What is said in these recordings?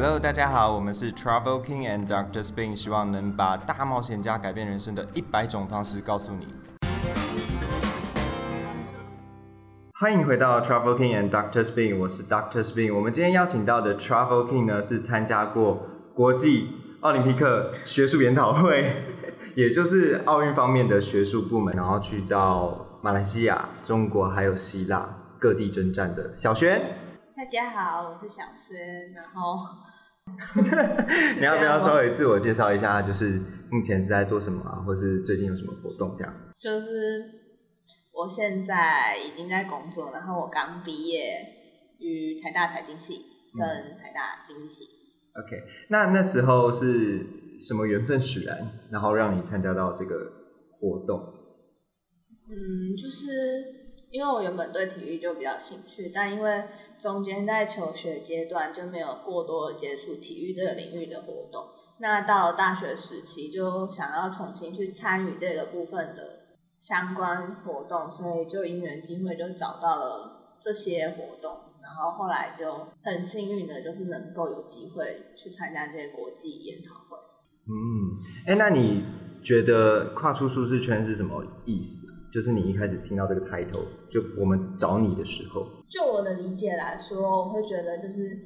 Hello，大家好，我们是 Travel King and Doctor Spin，希望能把大冒险家改变人生的一百种方式告诉你。欢迎回到 Travel King and Doctor Spin，我是 Doctor Spin。我们今天邀请到的 Travel King 呢，是参加过国际奥林匹克学术研讨会，也就是奥运方面的学术部门，然后去到马来西亚、中国还有希腊各地征战的小轩。大家好，我是小轩，然后 你要不要稍微自我介绍一下？就是目前是在做什么啊，或是最近有什么活动这样？就是我现在已经在工作，然后我刚毕业于台大财经系跟台大经济系。OK，那那时候是什么缘分使然，然后让你参加到这个活动？嗯，就是因为我原本对体育就比较兴趣，但因为中间在求学阶段就没有过多的接触体育这个领域的活动。那到了大学时期，就想要重新去参与这个部分的相关活动，所以就因缘机会就找到了这些活动，然后后来就很幸运的，就是能够有机会去参加这些国际研讨会。嗯，哎，那你觉得跨出舒适圈是什么意思？就是你一开始听到这个 title，就我们找你的时候，就我的理解来说，我会觉得就是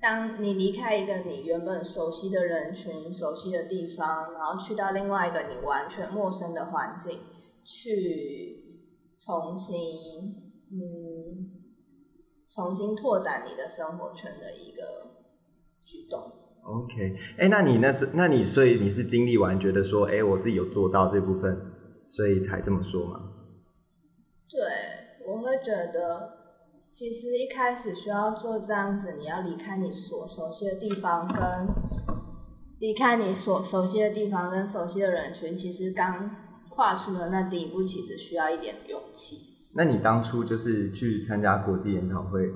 当你离开一个你原本熟悉的人群、熟悉的地方，然后去到另外一个你完全陌生的环境，去重新嗯重新拓展你的生活圈的一个举动。OK，哎，那你那是，那你所以你是经历完觉得说，哎，我自己有做到这部分，所以才这么说吗？对，我会觉得，其实一开始需要做这样子，你要离开你所熟悉的地方，跟离开你所熟悉的地方跟熟悉的人群，其实刚跨出的那第一步，其实需要一点勇气。那你当初就是去参加国际研讨会，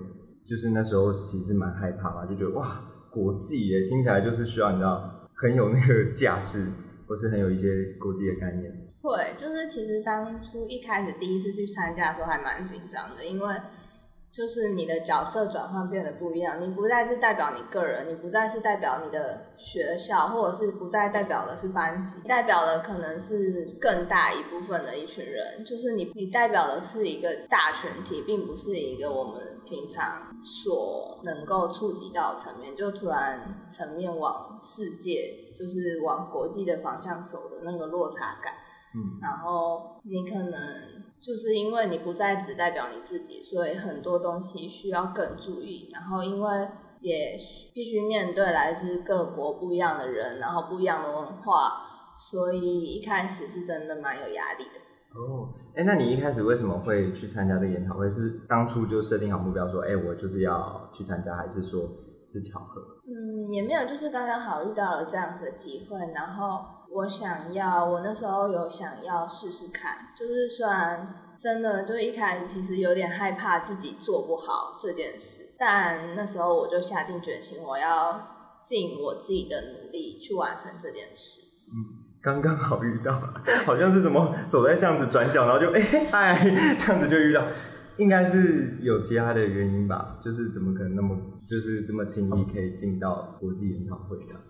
就是那时候其实蛮害怕嘛，就觉得哇，国际耶，听起来就是需要你知道很有那个架势，或是很有一些国际的概念。会，就是其实当初一开始第一次去参加的时候还蛮紧张的，因为就是你的角色转换变得不一样，你不再是代表你个人，你不再是代表你的学校，或者是不再代表的是班级，代表的可能是更大一部分的一群人，就是你你代表的是一个大群体，并不是一个我们平常所能够触及到的层面，就突然层面往世界，就是往国际的方向走的那个落差感。嗯，然后你可能就是因为你不再只代表你自己，所以很多东西需要更注意。然后因为也必须面对来自各国不一样的人，然后不一样的文化，所以一开始是真的蛮有压力的。哦，哎，那你一开始为什么会去参加这个研讨会？是当初就设定好目标说，哎，我就是要去参加，还是说是巧合？嗯，也没有，就是刚刚好遇到了这样子的机会，然后我想要，我那时候有想要试试看，就是虽然真的就一开始其实有点害怕自己做不好这件事，但那时候我就下定决心，我要尽我自己的努力去完成这件事。嗯刚刚好遇到，好像是什么走在巷子转角，然后就 哎嗨，这样子就遇到，应该是有其他的原因吧？就是怎么可能那么就是这么轻易可以进到国际研讨会这样？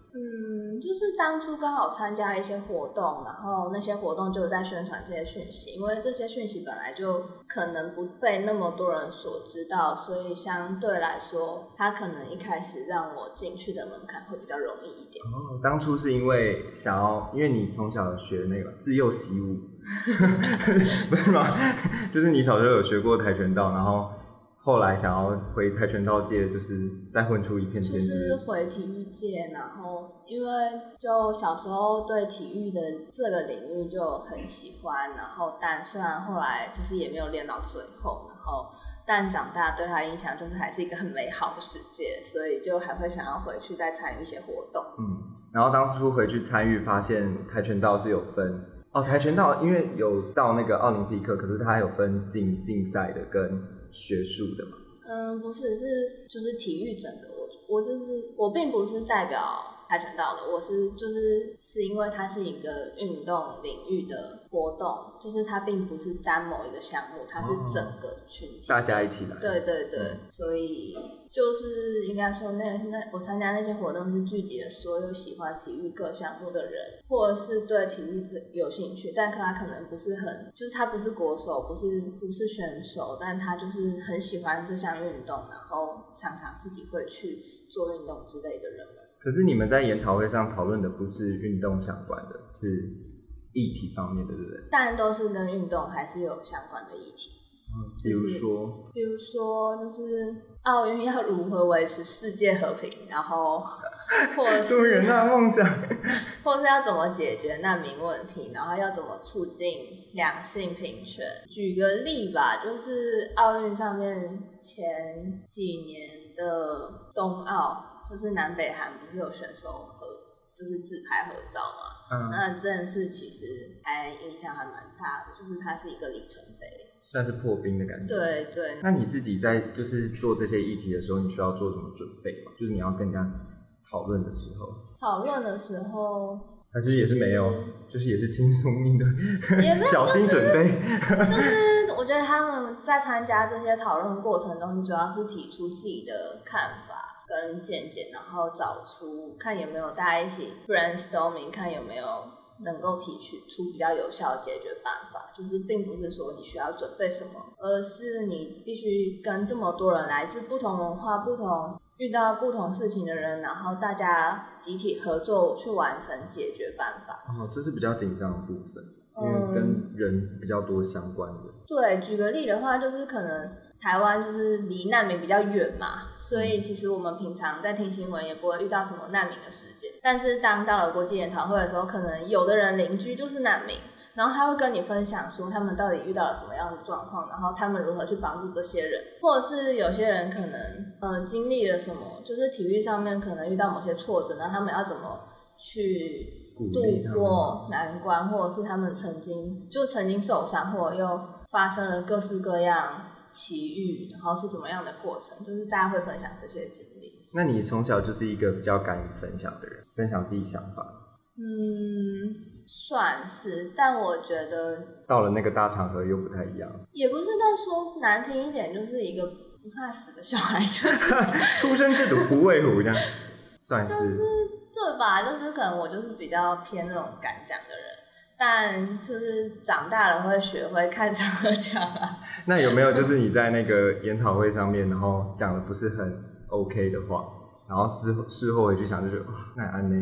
嗯，就是当初刚好参加了一些活动，然后那些活动就在宣传这些讯息，因为这些讯息本来就可能不被那么多人所知道，所以相对来说，它可能一开始让我进去的门槛会比较容易一点。哦，当初是因为想要，因为你从小学那个自幼习武，不是吗？就是你小时候有学过跆拳道，然后后来想要回跆拳道界，就是再混出一片天就是。回体育界，然后因为就小时候对体育的这个领域就很喜欢，然后但虽然后来就是也没有练到最后，然后但长大对他的印象就是还是一个很美好的世界，所以就还会想要回去再参与一些活动。嗯，然后当初回去参与，发现跆拳道是有分哦，跆拳道因为有到那个奥林匹克，可是它有分竞竞赛的跟学术的吗。嗯，不是，是就是体育整个，我我就是我并不是代表跆拳道的，我是就是是因为它是一个运动领域的活动，就是它并不是单某一个项目，它是整个群体的大家一起来。对对对，所以就是应该说那那我参加那些活动是聚集了所有喜欢体育各项目的人，或者是对体育这有兴趣，但可他可能不是很，就是他不是国手，不是不是选手，但他就是很喜欢这项运动，然后常常自己会去做运动之类的人们。可是你们在研讨会上讨论的不是运动相关的，是议题方面的，对不对？但都是跟运动还是有相关的议题。嗯，比如说，比如说，就是奥运要如何维持世界和平，然后 或者多远是大梦想？或是要怎么解决难民问题，然后要怎么促进两性平权。举个例吧，就是奥运上面前几年的冬奥，就是南北韩不是有选手合，就是自拍合照嘛？嗯，那这件事其实还影响还蛮大的，就是它是一个里程碑。算是破冰的感觉。。对对，那你自己在就是做这些议题的时候，你需要做什么准备吗？就是你要跟人家讨论的时候，讨论的时候还是也是没有，就是也是轻松应对，也没有小心准备。就是我觉得他们在参加这些讨论过程中，你主要是提出自己的看法跟见解，然后找出看有没有大家一起 brainstorming，看有没有能够提取出比较有效的解决办法。就是并不是说你需要准备什么，而是你必须跟这么多人来自不同文化、不同遇到不同事情的人，然后大家集体合作去完成解决办法。哦，这是比较紧张的部分，因嗯为跟人比较多相关的。对，举个例的话，就是可能台湾就是离难民比较远嘛，所以其实我们平常在听新闻也不会遇到什么难民的事件。但是当到了国际研讨会的时候，可能有的人邻居就是难民，然后他会跟你分享说他们到底遇到了什么样的状况，然后他们如何去帮助这些人，或者是有些人可能呃经历了什么，就是体育上面可能遇到某些挫折，那他们要怎么去度过难关，或者是他们曾经就曾经受伤，或者又发生了各式各样奇遇，然后是怎么样的过程，就是大家会分享这些经历。那你从小就是一个比较敢于分享的人，分享自己想法。嗯，算是，但我觉得到了那个大场合又不太一样，也不是但说难听一点，就是一个不怕死的小孩，就是 出生之犊不畏虎这样，算是。对吧？就是可能我就是比较偏那种敢讲的人，但就是长大了会学会看场合讲啊。那有没有就是你在那个研讨会上面，然后讲的不是很 OK 的话，然后事后事后回去想就觉得哇，那安内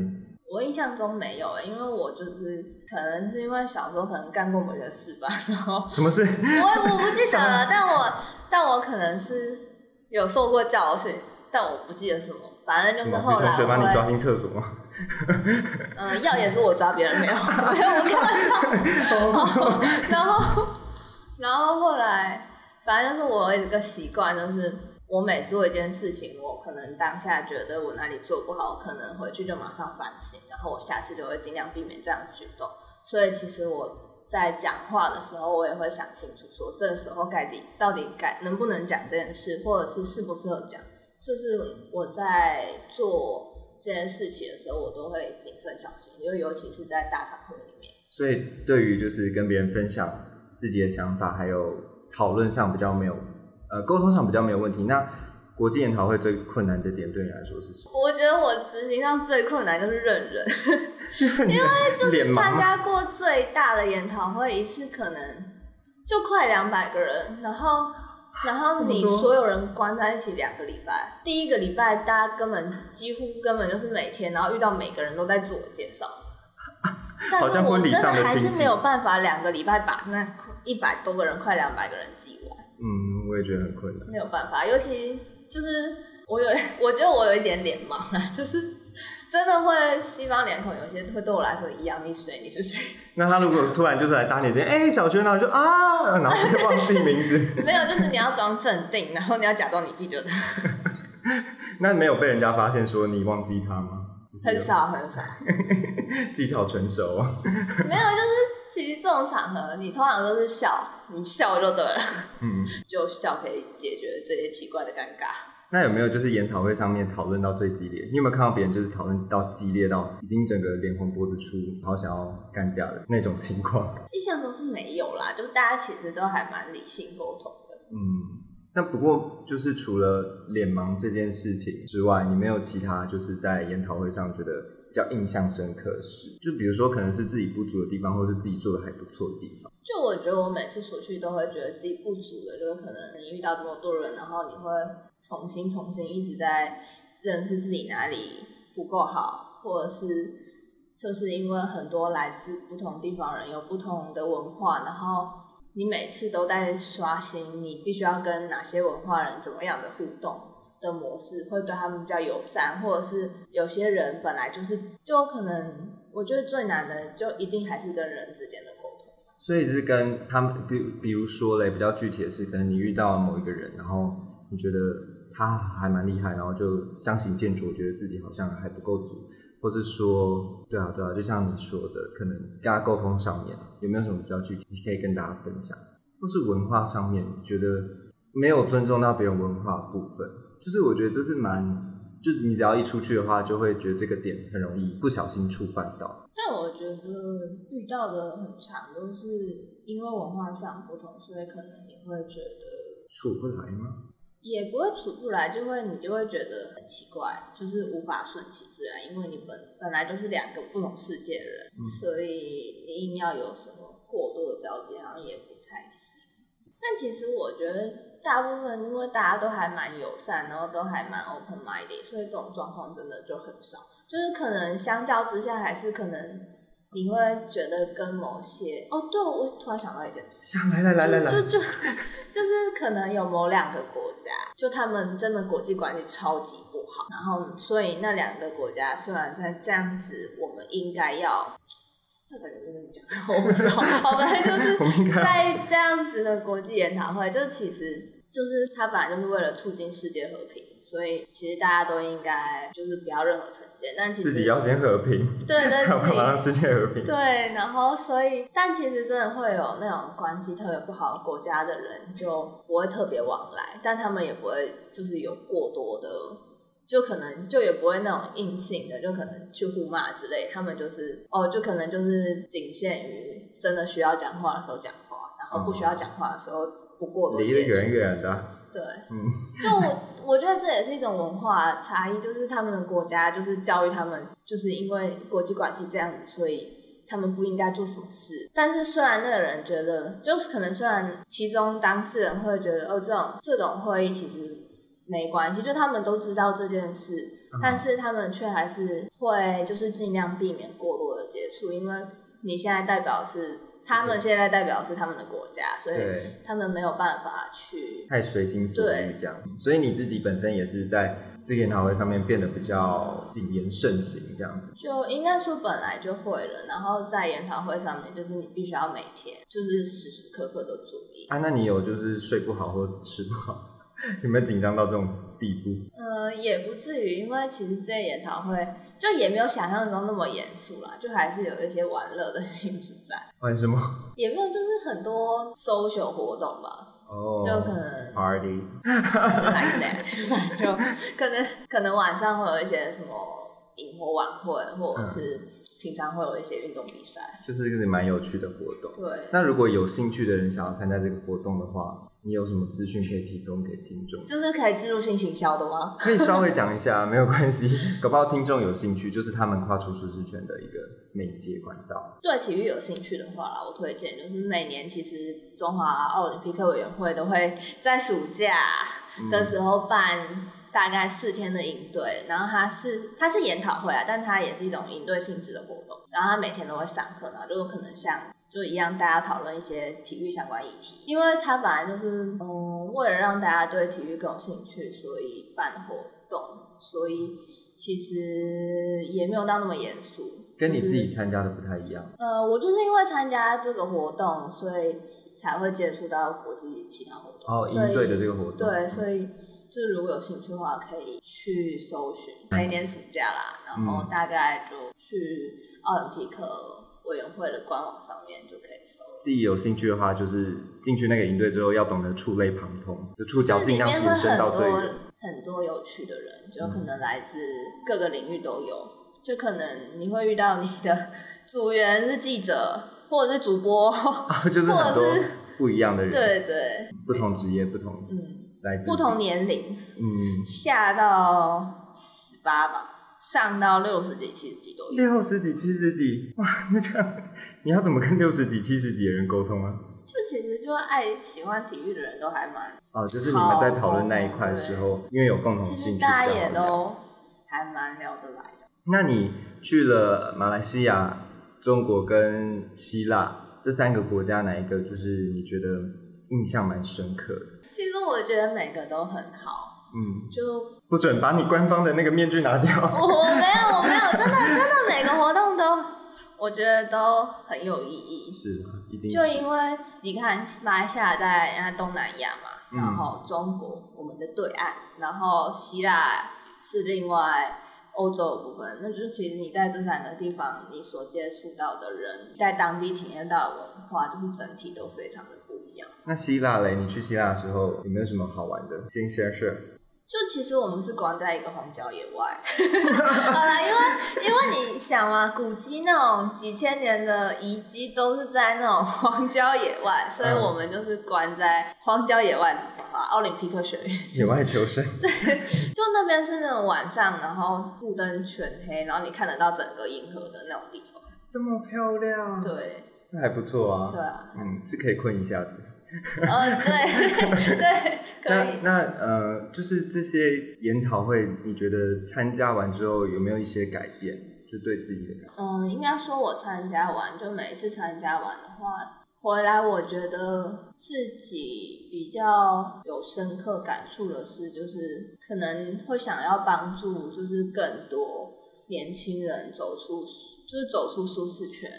我印象中没有、欸，因为我就是可能是因为小时候可能干过某些事吧，然后 什么事？我我不记得了，但我但我可能是有受过教训，但我不记得什么，反正就是后来我学把你抓，进厕所吗？嗯，要也是我抓别人，没有 没有，我开玩笑。然后然后后来，反正就是我有一个习惯，就是我每做一件事情，我可能当下觉得我哪里做不好，我可能回去就马上反省，然后我下次就会尽量避免这样的举动。所以其实我在讲话的时候，我也会想清楚，说这个时候该底到底该能不能讲这件事，或者是适不适合讲。就是我在做这件事情的时候，我都会谨慎小心，因为尤其是在大场合里面。所以对于就是跟别人分享自己的想法，还有讨论上比较没有，呃，沟通上比较没有问题。那国际研讨会最困难的点对你来说是什么？我觉得我执行上最困难就是认人，因为就是参加过最大的研讨会一次，可能就快两百个人，然后然后你所有人关在一起两个礼拜，第一个礼拜大家根本几乎根本就是每天，然后遇到每个人都在自我介绍。但是我真的还是没有办法两个礼拜把那一百多个人、快两百个人记完。嗯，我也觉得很困难。没有办法，尤其就是我有，我觉得我有一点脸盲啊，就是真的会西方脸孔有些会对我来说一样，你谁？你是谁，那他如果突然就是来搭你肩，哎、小轩，然后就啊，然后就忘记名字，没有，就是你要装镇定，然后你要假装你记得他，那没有被人家发现说你忘记他吗？很少很少，技巧纯熟。啊。没有，就是其实这种场合你通常都是笑，你笑就对了，嗯，就笑可以解决这些奇怪的尴尬。那有没有就是研讨会上面讨论到最激烈？你有没有看到别人就是讨论到激烈到已经整个脸红脖子粗，然后想要干架的那种情况？印象中是没有啦，就大家其实都还蛮理性沟通的。嗯，那不过就是除了脸盲这件事情之外，你没有其他就是在研讨会上觉得比较印象深刻的事？就比如说可能是自己不足的地方，或是自己做的还不错的地方。就我觉得我每次出去都会觉得自己不足的，就是可能你遇到这么多人，然后你会重新重新一直在认识自己哪里不够好，或者是就是因为很多来自不同地方人有不同的文化，然后你每次都在刷新你必须要跟哪些文化人怎么样的互动的模式，会对他们比较友善，或者是有些人本来就是就可能我觉得最难的就一定还是跟人之间的沟通。所以是跟他们，比比如说嘞，比较具体的是，可能你遇到某一个人，然后你觉得他还蛮厉害，然后就相形见绌，觉得自己好像还不够足，或是说，对啊对啊，就像你说的，可能跟他沟通上面有没有什么比较具体，可以跟大家分享，或是文化上面觉得没有尊重到别人文化部分，就是我觉得这是蛮。就是你只要一出去的话，就会觉得这个点很容易不小心触犯到。但我觉得遇到的很长都是因为文化上不同，所以可能你会觉得处不来吗？也不会处不来，就会你就会觉得很奇怪，就是无法顺其自然，因为你本本来就是两个不同世界的人，所以你硬要有什么过多的交接，好像也不太行。但其实我觉得。大部分因为大家都还蛮友善，然后都还蛮 open minded，所以这种状况真的就很少。就是可能相较之下，还是可能你会觉得跟某些哦，对我突然想到一件事，来来来来来，就就 就是可能有某两个国家，就他们真的国际关系超级不好，然后所以那两个国家虽然在这样子，我们应该要。这个我不知道，好吧，就是在这样子的国际研讨会，就其实。就是他本来就是为了促进世界和平，所以其实大家都应该就是不要任何成见，但其实自己要先和平，对对，才会让世界和平。对，然后所以，但其实真的会有那种关系特别不好的国家的人，就不会特别往来，但他们也不会就是有过多的，就可能就也不会那种硬性的，就可能去互骂之类，他们就是哦，就可能就是仅限于真的需要讲话的时候讲话，然后不需要讲话的时候。不过多离得远远的，对，嗯，就我我觉得这也是一种文化差异，就是他们的国家就是教育他们，就是因为国际关系这样子，所以他们不应该做什么事。但是虽然那个人觉得，就是可能虽然其中当事人会觉得，哦，这种这种会议其实没关系，就他们都知道这件事，但是他们却还是会就是尽量避免过多的接触，因为你现在代表是。他们现在代表是他们的国家，所以他们没有办法去太随心所欲这样。所以你自己本身也是在这个研讨会上面变得比较谨言慎行这样子。就应该说本来就会了，然后在研讨会上面，就是你必须要每天就是时时刻刻都注意。啊，那你有就是睡不好或吃不好？有没有紧张到这种地步？呃，也不至于，因为其实这研讨会就也没有想象中那么严肃啦，就还是有一些玩乐的性质在。玩什么？也没有，就是很多 social 活动吧。哦。就可能 party。like that，反正就可能可能晚上会有一些什么萤火晚会，或者是平常会有一些运动比赛，就是一个蛮有趣的活动。对。那如果有兴趣的人想要参加这个活动的话。你有什么资讯可以提供给听众？这是可以自助性行销的吗？可以稍微讲一下，没有关系。搞不好听众有兴趣，就是他们跨出舒适圈的一个媒介管道。对体育有兴趣的话啦，我推荐就是每年其实中华奥林匹克委员会都会在暑假的时候办大概四天的营队，然后它是它是研讨会啊，但它也是一种营队性质的活动。然后他每天都会上课，然后就可能像。就一样，大家讨论一些体育相关议题，因为他本来就是，嗯，为了让大家对体育更有兴趣，所以办活动，所以其实也没有到那么严肃。跟你自己参加的不太一样。呃，我就是因为参加这个活动，所以才会接触到国际其他活动。哦，应对的这个活动。对，所以就如果有兴趣的话，可以去搜寻那年暑假啦，然后大概就去奥林匹克。委员会的官网上面就可以搜。自己有兴趣的话，就是进去那个营队之后，要懂得触类旁通，就触角尽量延伸到最很多有趣的人，就可能来自各个领域都有，就可能你会遇到你的组员是记者，或者是主播，就是很多或者是不一样的人，对对，不同职业、不同嗯，来自不同年龄，嗯，下到十八吧，上到六十几、七十几都有。六十几、七十几，哇，那这样你要怎么跟六十几、七十几的人沟通啊？就其实就爱喜欢体育的人都还蛮，哦，就是你们在讨论那一块的时候，因为有共同其兴趣，实大家也都还蛮聊得来的。那你去了马来西亚、中国跟希腊这三个国家，哪一个就是你觉得印象蛮深刻的？其实我觉得每个都很好，嗯，就不准把你官方的那个面具拿掉。我我没有我没有，真的真的每个活动都我觉得都很有意义。是，一定是就因为你看马来西亚在在东南亚嘛，嗯然后中国我们的对岸，然后希腊是另外欧洲的部分，那就是其实你在这三个地方你所接触到的人，在当地体验到的文化，就是整体都非常的。那希腊嘞？你去希腊的时候有没有什么好玩的新鲜事？就其实我们是关在一个荒郊野外，好啦，因为因为你想嘛，古迹那种几千年的遗迹都是在那种荒郊野外，所以嗯我们就是关在荒郊野外的地方啊，奥林匹克学院，野外求生，对就那边是那种晚上，然后路灯全黑，然后你看得到整个银河的那种地方。这么漂亮，对，那还不错啊。对啊，嗯，是可以困一下子。呃，对 对，可那以。那呃，就是这些研讨会，你觉得参加完之后有没有一些改变？就对自己的改变？嗯，应该说，我参加完，就每一次参加完的话，回来我觉得自己比较有深刻感触的是，就是可能会想要帮助，就是更多年轻人走出，就是走出舒适圈，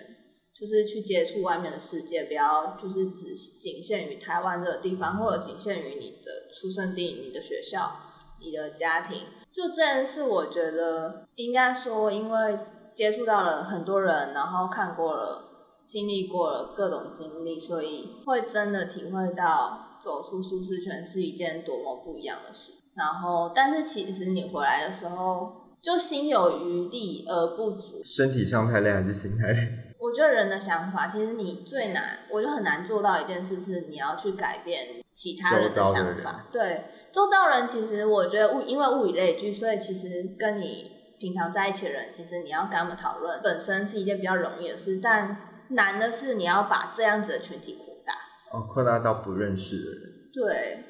就是去接触外面的世界，不要就是只仅限于台湾这个地方，或者仅限于你的出生地、你的学校、你的家庭。就这件事，我觉得应该说，因为接触到了很多人，然后看过了、经历过了各种经历，所以会真的体会到走出舒适圈是一件多么不一样的事。然后，但是其实你回来的时候，就心有余力而不足。身体上太累还是心太累？我觉得人的想法，其实你最难，我就很难做到一件事，是你要去改变其他人的想法。对，周遭人其实我觉得物因为物以类聚，所以其实跟你平常在一起的人，其实你要跟他们讨论，本身是一件比较容易的事，但难的是你要把这样子的群体扩大。哦，扩大到不认识的人。对，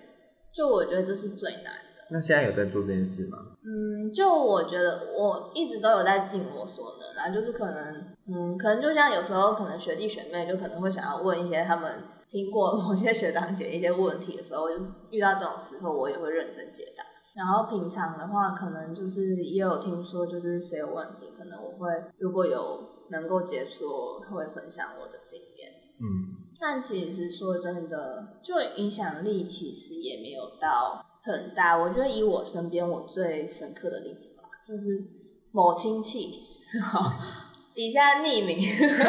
就我觉得这是最难的。那现在有在做这件事吗？嗯，就我觉得我一直都有在尽我所能啦，就是可能，嗯，可能就像有时候可能学弟学妹就可能会想要问一些他们听过某些学长姐一些问题的时候，就是遇到这种时候我也会认真解答。然后平常的话，可能就是也有听说，就是谁有问题，可能我会如果有能够接触，我会分享我的经验。嗯，但其实说真的，就影响力其实也没有到很大。我觉得以我身边我最深刻的例子吧，就是某亲戚，以下匿名，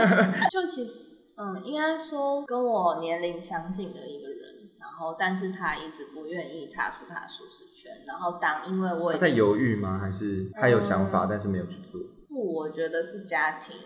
就其实嗯，应该说跟我年龄相近的一个人，然后但是他一直不愿意踏出他的舒适圈，然后当因为我已经犹豫吗？还是他有想法，嗯但是没有去做？不，我觉得是家庭，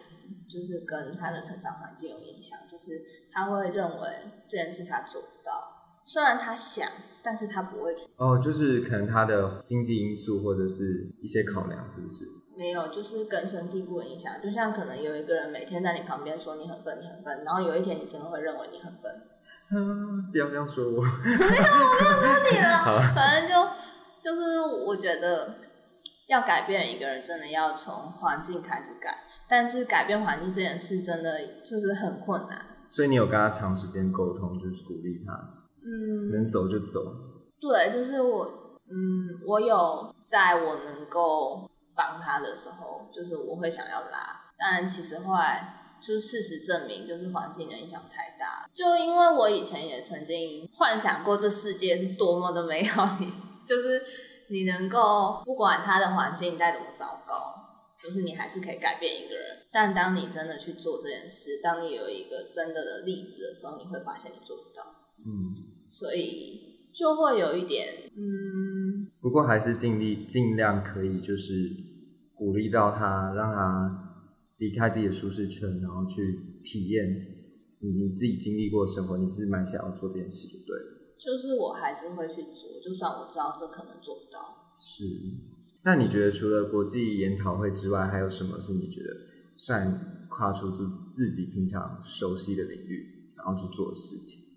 就是跟他的成长环境有影响，就是他会认为这件事他做不到，虽然他想，但是他不会去，哦，就是可能他的经济因素或者是一些考量，是不是？没有，就是根深蒂固的影响。就像可能有一个人每天在你旁边说你很笨，你很笨，然后有一天你真的会认为你很笨，嗯，不要这样说我。没有，我没有说你了，好，反正就就是我觉得要改变一个人，真的要从环境开始改，但是改变环境这件事真的就是很困难。所以你有跟他长时间沟通，就是鼓励他嗯，能走就走。对，就是我，嗯，我有在我能够帮他的时候，就是我会想要拉，但其实后来就是事实证明，就是环境的影响太大。就因为我以前也曾经幻想过这世界是多么的美好，你就是你能够不管他的环境再怎么糟糕，就是你还是可以改变一个人。但当你真的去做这件事，当你有一个真的的例子的时候，你会发现你做不到。嗯，所以就会有一点，嗯，不过还是尽力尽量可以就是鼓励到他，让他离开自己的舒适圈，然后去体验你你自己经历过的生活，你是蛮想要做这件事，对了。就是我还是会去做，就算我知道这可能做不到。是，那你觉得除了国际研讨会之外，还有什么是你觉得算跨出自自己平常熟悉的领域，然后去做的事情？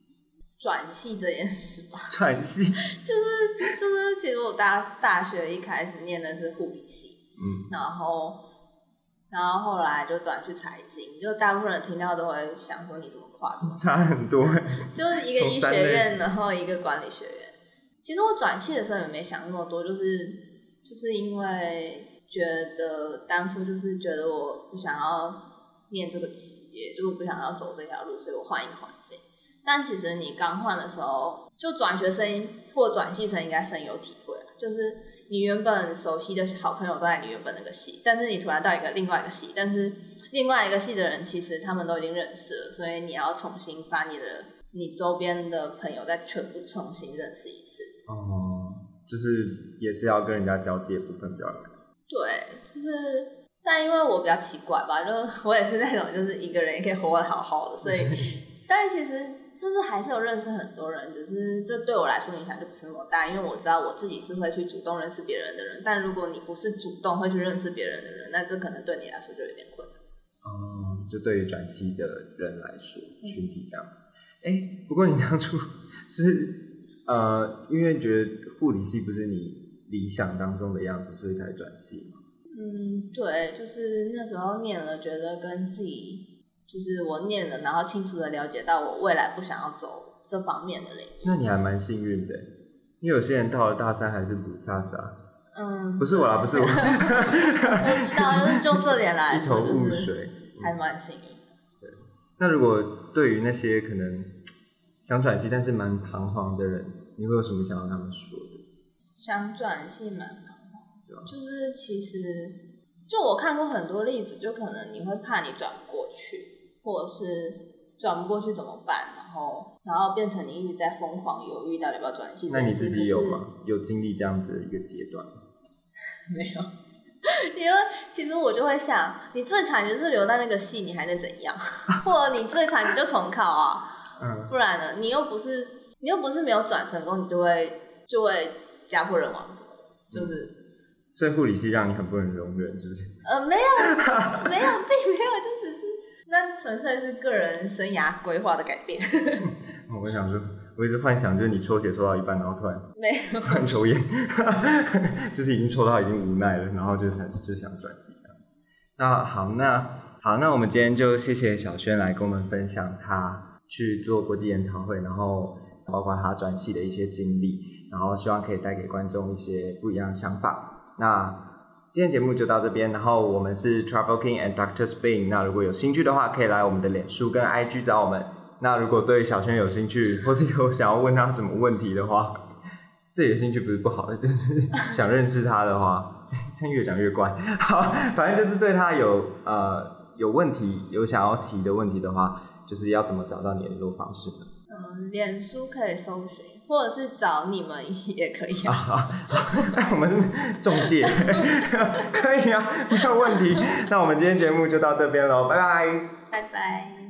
转系这件事吧，转系就是就是，其实我大大学一开始念的是护理系，嗯，然后然后后来就转去财经，就大部分人听到都会想说你怎么跨这么差很多欸。就是一个医学院，然后一个管理学院。其实我转系的时候也没想那么多，就是就是因为觉得当初就是觉得我不想要念这个职业，就是不想要走这条路，所以我换一个环境。但其实你刚换的时候，就转学生或转系生应该深有体会啊，就是你原本熟悉的好朋友都在你原本那个系，但是你突然到一个另外一个系，但是另外一个系的人其实他们都已经认识了，所以你要重新把你的你周边的朋友再全部重新认识一次。哦，就是也是要跟人家交接的部分比较难。对，就是，但因为我比较奇怪吧，就是我也是那种就是一个人也可以活得好好的，所以，但其实就是还是有认识很多人，只是这对我来说影响就不是那么大，因为我知道我自己是会去主动认识别人的人，但如果你不是主动会去认识别人的人，那这可能对你来说就有点困难。哦，就对于转系的人来说，群体这样子。哎、不过你当初 是呃，因为觉得护理系不是你理想当中的样子，所以才转系嘛？嗯，对，就是那时候念了，觉得跟自己，就是我念了，然后清楚的了解到我未来不想要走这方面的领域。那你还蛮幸运的，因为有些人到了大三还是不飒飒，嗯，不是我啦，不是我，我知道，就是就这点来一头说，就是雾水。还蛮幸运的。对那如果对于那些可能想转系但是蛮彷徨的人，你会有什么想要跟他们说的？想转系蛮彷徨，就是其实就我看过很多例子，就可能你会怕你转不过去，或者是转不过去怎么办，然后然后变成你一直在疯狂犹豫到底要不要转系这那你自己有吗？有经历这样子的一个阶段？没有，因为其实我就会想，你最惨就是留在那个系，你还能怎样？或者你最惨你就重考啊，嗯，不然呢？你又不是你又不是没有转成功，你就会就会家破人亡什么的，就是、所以护理系让你很不能容忍，是不是？呃没有没有，并没有，就只是那纯粹是个人生涯规划的改变，哦 我想说，我一直幻想就是你抽血抽到一半，然后突然没有。突然抽烟，就是已经抽到已经无奈了，然后就想就想转系这样子。那好，那好，那我们今天就谢谢小轩来跟我们分享他去做国际研讨会，然后包括他转系的一些经历，然后希望可以带给观众一些不一样的想法。那今天节目就到这边，然后我们是 Travel King and Doctor Spin。那如果有兴趣的话，可以来我们的脸书跟 IG 找我们。那如果对小轩有兴趣，或是有想要问他什么问题的话，自己的兴趣不是不好的，就是 想认识他的话，这样越讲越怪。好，反正就是对他有呃有问题，有想要提的问题的话，就是要怎么找到你的联络方式呢？嗯，脸书可以搜寻，或者是找你们也可以啊。好，我们是中介，可以啊，没有问题。那我们今天节目就到这边喽，拜拜。拜拜。